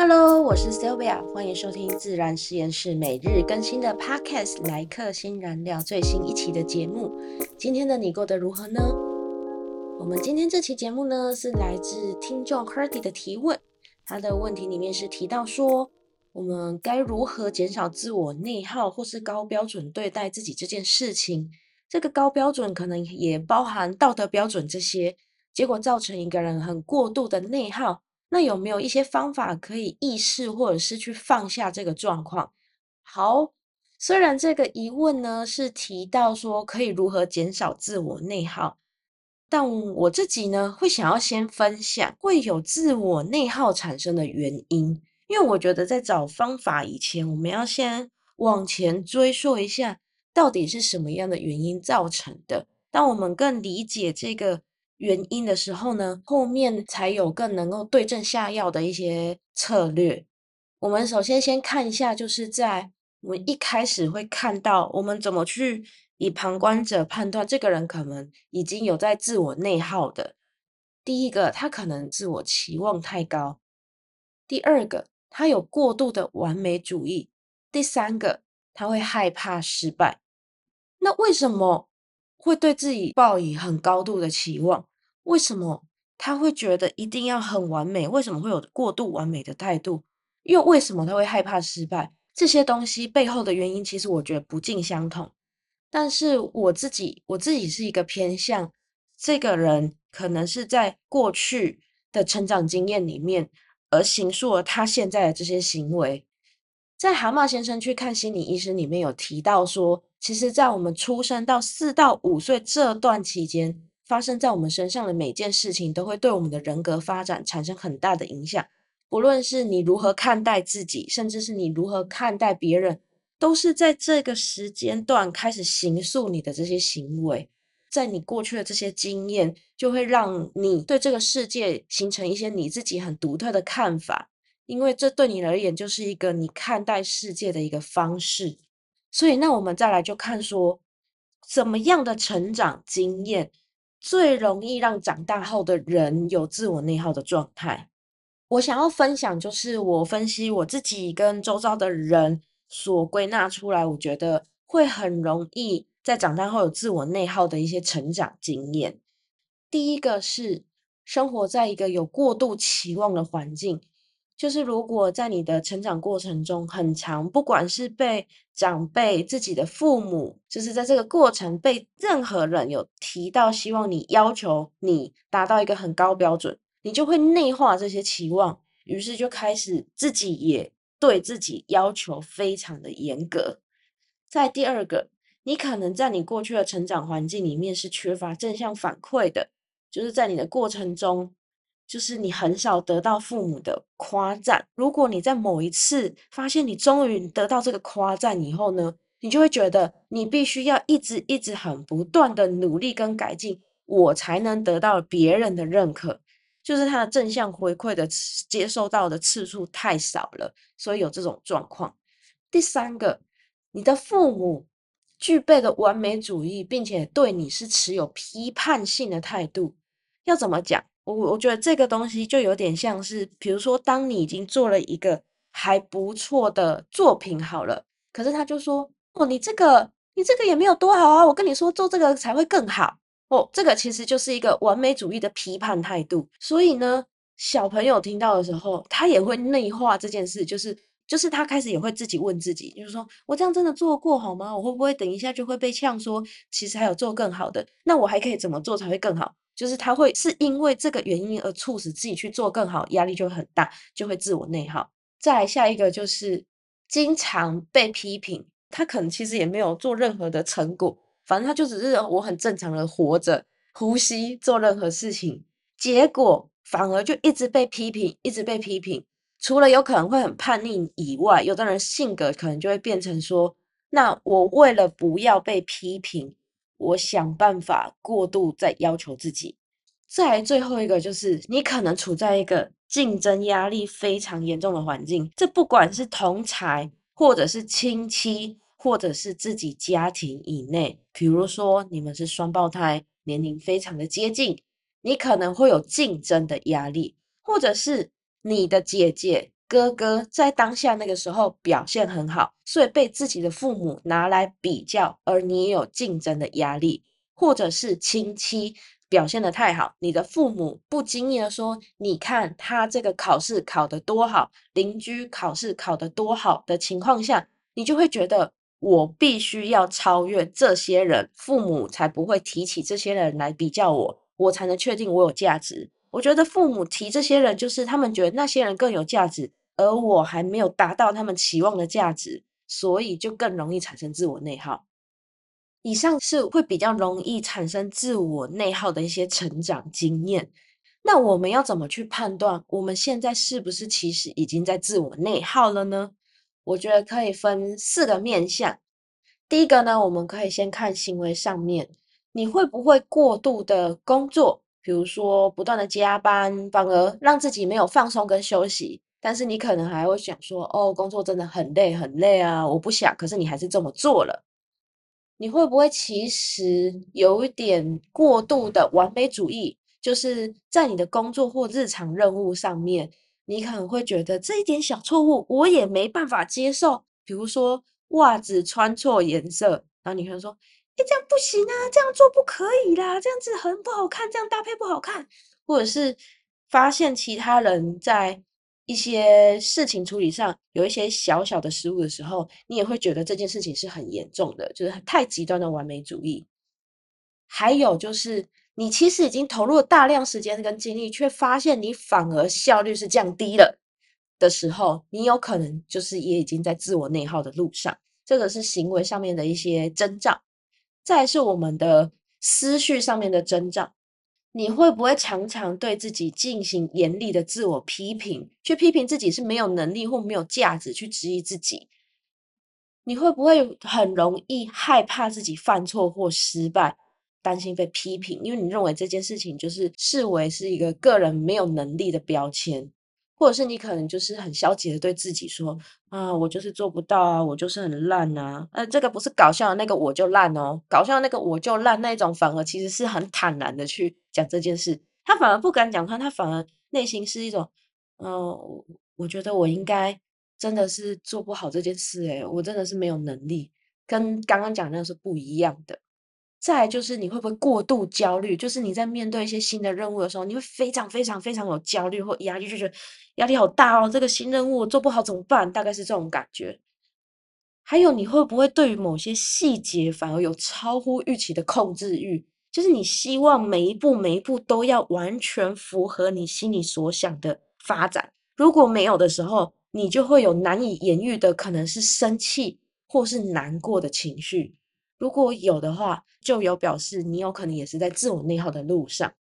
Hello，我是 Sylvia，欢迎收听自然实验室每日更新的 Podcast《来客新燃料》最新一期的节目。今天的你过得如何呢？我们今天这期节目呢，是来自听众 Herdy 的提问。他的问题里面是提到说，我们该如何减少自我内耗或是高标准对待自己这件事情？这个高标准可能也包含道德标准这些，结果造成一个人很过度的内耗。那有没有一些方法可以意识或者是去放下这个状况？好，虽然这个疑问呢是提到说可以如何减少自我内耗，但我自己呢会想要先分享会有自我内耗产生的原因，因为我觉得在找方法以前，我们要先往前追溯一下。到底是什么样的原因造成的？当我们更理解这个原因的时候呢，后面才有更能够对症下药的一些策略。我们首先先看一下，就是在我们一开始会看到，我们怎么去以旁观者判断这个人可能已经有在自我内耗的。第一个，他可能自我期望太高；第二个，他有过度的完美主义；第三个，他会害怕失败。那为什么会对自己抱以很高度的期望？为什么他会觉得一定要很完美？为什么会有过度完美的态度？又为什么他会害怕失败？这些东西背后的原因，其实我觉得不尽相同。但是我自己，我自己是一个偏向这个人，可能是在过去的成长经验里面，而形塑了他现在的这些行为。在蛤蟆先生去看心理医生里面有提到说。其实，在我们出生到四到五岁这段期间，发生在我们身上的每件事情，都会对我们的人格发展产生很大的影响。不论是你如何看待自己，甚至是你如何看待别人，都是在这个时间段开始形塑你的这些行为。在你过去的这些经验，就会让你对这个世界形成一些你自己很独特的看法，因为这对你而言就是一个你看待世界的一个方式。所以，那我们再来就看说，怎么样的成长经验最容易让长大后的人有自我内耗的状态？我想要分享，就是我分析我自己跟周遭的人所归纳出来，我觉得会很容易在长大后有自我内耗的一些成长经验。第一个是生活在一个有过度期望的环境。就是如果在你的成长过程中很长，不管是被长辈、自己的父母，就是在这个过程被任何人有提到，希望你要求你达到一个很高标准，你就会内化这些期望，于是就开始自己也对自己要求非常的严格。在第二个，你可能在你过去的成长环境里面是缺乏正向反馈的，就是在你的过程中。就是你很少得到父母的夸赞。如果你在某一次发现你终于得到这个夸赞以后呢，你就会觉得你必须要一直一直很不断的努力跟改进，我才能得到别人的认可。就是他的正向回馈的接受到的次数太少了，所以有这种状况。第三个，你的父母具备的完美主义，并且对你是持有批判性的态度，要怎么讲？我我觉得这个东西就有点像是，比如说，当你已经做了一个还不错的作品好了，可是他就说：“哦，你这个你这个也没有多好啊！我跟你说，做这个才会更好。”哦，这个其实就是一个完美主义的批判态度。所以呢，小朋友听到的时候，他也会内化这件事，就是就是他开始也会自己问自己，就是说我这样真的做过好吗？我会不会等一下就会被呛说，其实还有做更好的？那我还可以怎么做才会更好？就是他会是因为这个原因而促使自己去做更好，压力就很大，就会自我内耗。再来下一个就是经常被批评，他可能其实也没有做任何的成果，反正他就只是我很正常的活着、呼吸、做任何事情，结果反而就一直被批评，一直被批评。除了有可能会很叛逆以外，有的人性格可能就会变成说：那我为了不要被批评。我想办法过度在要求自己，再最后一个就是你可能处在一个竞争压力非常严重的环境，这不管是同才或者是亲戚，或者是自己家庭以内，比如说你们是双胞胎，年龄非常的接近，你可能会有竞争的压力，或者是你的姐姐哥哥在当下那个时候表现很好，所以被自己的父母拿来比较，而你也有竞争的压力，或者是亲戚表现的太好，你的父母不经意的说：“你看他这个考试考得多好，邻居考试考得多好的情况下，你就会觉得我必须要超越这些人，父母才不会提起这些人来比较我，我才能确定我有价值。”我觉得父母提这些人，就是他们觉得那些人更有价值，而我还没有达到他们期望的价值，所以就更容易产生自我内耗。以上是会比较容易产生自我内耗的一些成长经验。那我们要怎么去判断我们现在是不是其实已经在自我内耗了呢？我觉得可以分四个面向。第一个呢，我们可以先看行为上面，你会不会过度的工作？比如说，不断的加班，反而让自己没有放松跟休息。但是你可能还会想说，哦，工作真的很累很累啊，我不想。可是你还是这么做了。你会不会其实有一点过度的完美主义？就是在你的工作或日常任务上面，你可能会觉得这一点小错误我也没办法接受。比如说袜子穿错颜色，然后你可能说。哎，这样不行啊！这样做不可以啦，这样子很不好看，这样搭配不好看。或者是发现其他人在一些事情处理上有一些小小的失误的时候，你也会觉得这件事情是很严重的，就是太极端的完美主义。还有就是，你其实已经投入了大量时间跟精力，却发现你反而效率是降低了的时候，你有可能就是也已经在自我内耗的路上。这个是行为上面的一些征兆。再是我们的思绪上面的征兆，你会不会常常对自己进行严厉的自我批评，去批评自己是没有能力或没有价值，去质疑自己？你会不会很容易害怕自己犯错或失败，担心被批评？因为你认为这件事情就是视为是一个个人没有能力的标签。或者是你可能就是很消极的对自己说啊，我就是做不到啊，我就是很烂啊。呃，这个不是搞笑的那个我就烂哦，搞笑的那个我就烂那种，反而其实是很坦然的去讲这件事。他反而不敢讲他，他反而内心是一种，嗯，我觉得我应该真的是做不好这件事，诶我真的是没有能力，跟刚刚讲那个是不一样的。再就是你会不会过度焦虑？就是你在面对一些新的任务的时候，你会非常非常非常有焦虑或压力，就觉得压力好大哦。这个新任务我做不好怎么办？大概是这种感觉。还有你会不会对于某些细节反而有超乎预期的控制欲？就是你希望每一步每一步都要完全符合你心里所想的发展。如果没有的时候，你就会有难以言喻的，可能是生气或是难过的情绪。如果有的话，就有表示你有可能也是在自我内耗的路上。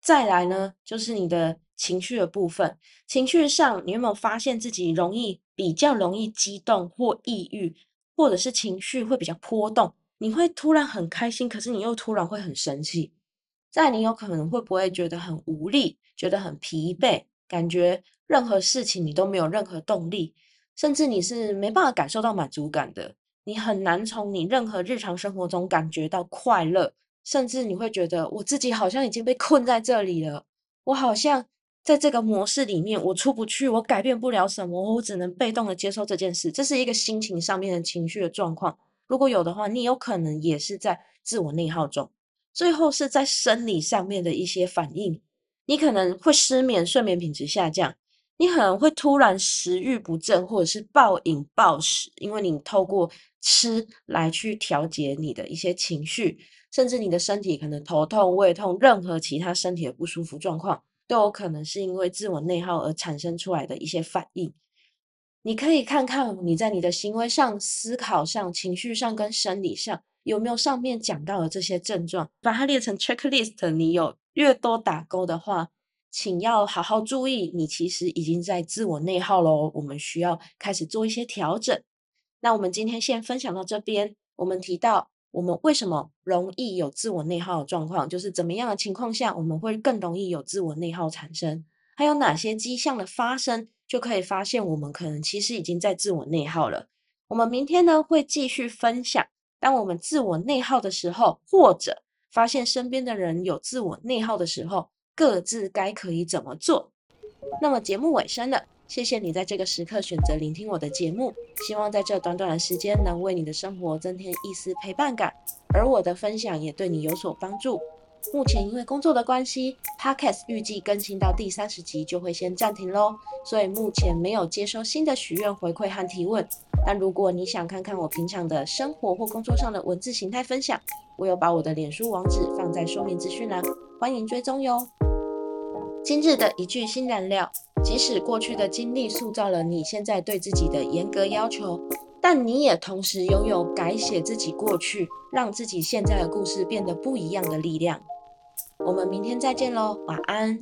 再来呢，就是你的情绪的部分。情绪上，你有没有发现自己容易比较容易激动或抑郁，或者是情绪会比较波动？你会突然很开心，可是你又突然会很生气。再，你有可能会不会觉得很无力，觉得很疲惫，感觉任何事情你都没有任何动力，甚至你是没办法感受到满足感的。你很难从你任何日常生活中感觉到快乐，甚至你会觉得我自己好像已经被困在这里了，我好像在这个模式里面，我出不去，我改变不了什么，我只能被动的接受这件事。这是一个心情上面的情绪的状况。如果有的话，你有可能也是在自我内耗中。最后是在生理上面的一些反应，你可能会失眠，睡眠品质下降。你可能会突然食欲不振，或者是暴饮暴食，因为你透过吃来去调节你的一些情绪，甚至你的身体可能头痛、胃痛，任何其他身体的不舒服状况，都有可能是因为自我内耗而产生出来的一些反应。你可以看看你在你的行为上、思考上、情绪上跟生理上有没有上面讲到的这些症状，把它列成 checklist。你有越多打勾的话。请要好好注意，你其实已经在自我内耗喽。我们需要开始做一些调整。那我们今天先分享到这边。我们提到我们为什么容易有自我内耗的状况，就是怎么样的情况下我们会更容易有自我内耗产生？还有哪些迹象的发生，就可以发现我们可能其实已经在自我内耗了。我们明天呢会继续分享，当我们自我内耗的时候，或者发现身边的人有自我内耗的时候。各自该可以怎么做？那么节目尾声了，谢谢你在这个时刻选择聆听我的节目，希望在这短短的时间能为你的生活增添一丝陪伴感，而我的分享也对你有所帮助。目前因为工作的关系，Podcast 预计更新到第三十集就会先暂停喽，所以目前没有接收新的许愿回馈和提问。但如果你想看看我平常的生活或工作上的文字形态分享，我有把我的脸书网址放在说明资讯栏，欢迎追踪哟。今日的一句新燃料：即使过去的经历塑造了你现在对自己的严格要求。但你也同时拥有改写自己过去，让自己现在的故事变得不一样的力量。我们明天再见喽，晚安。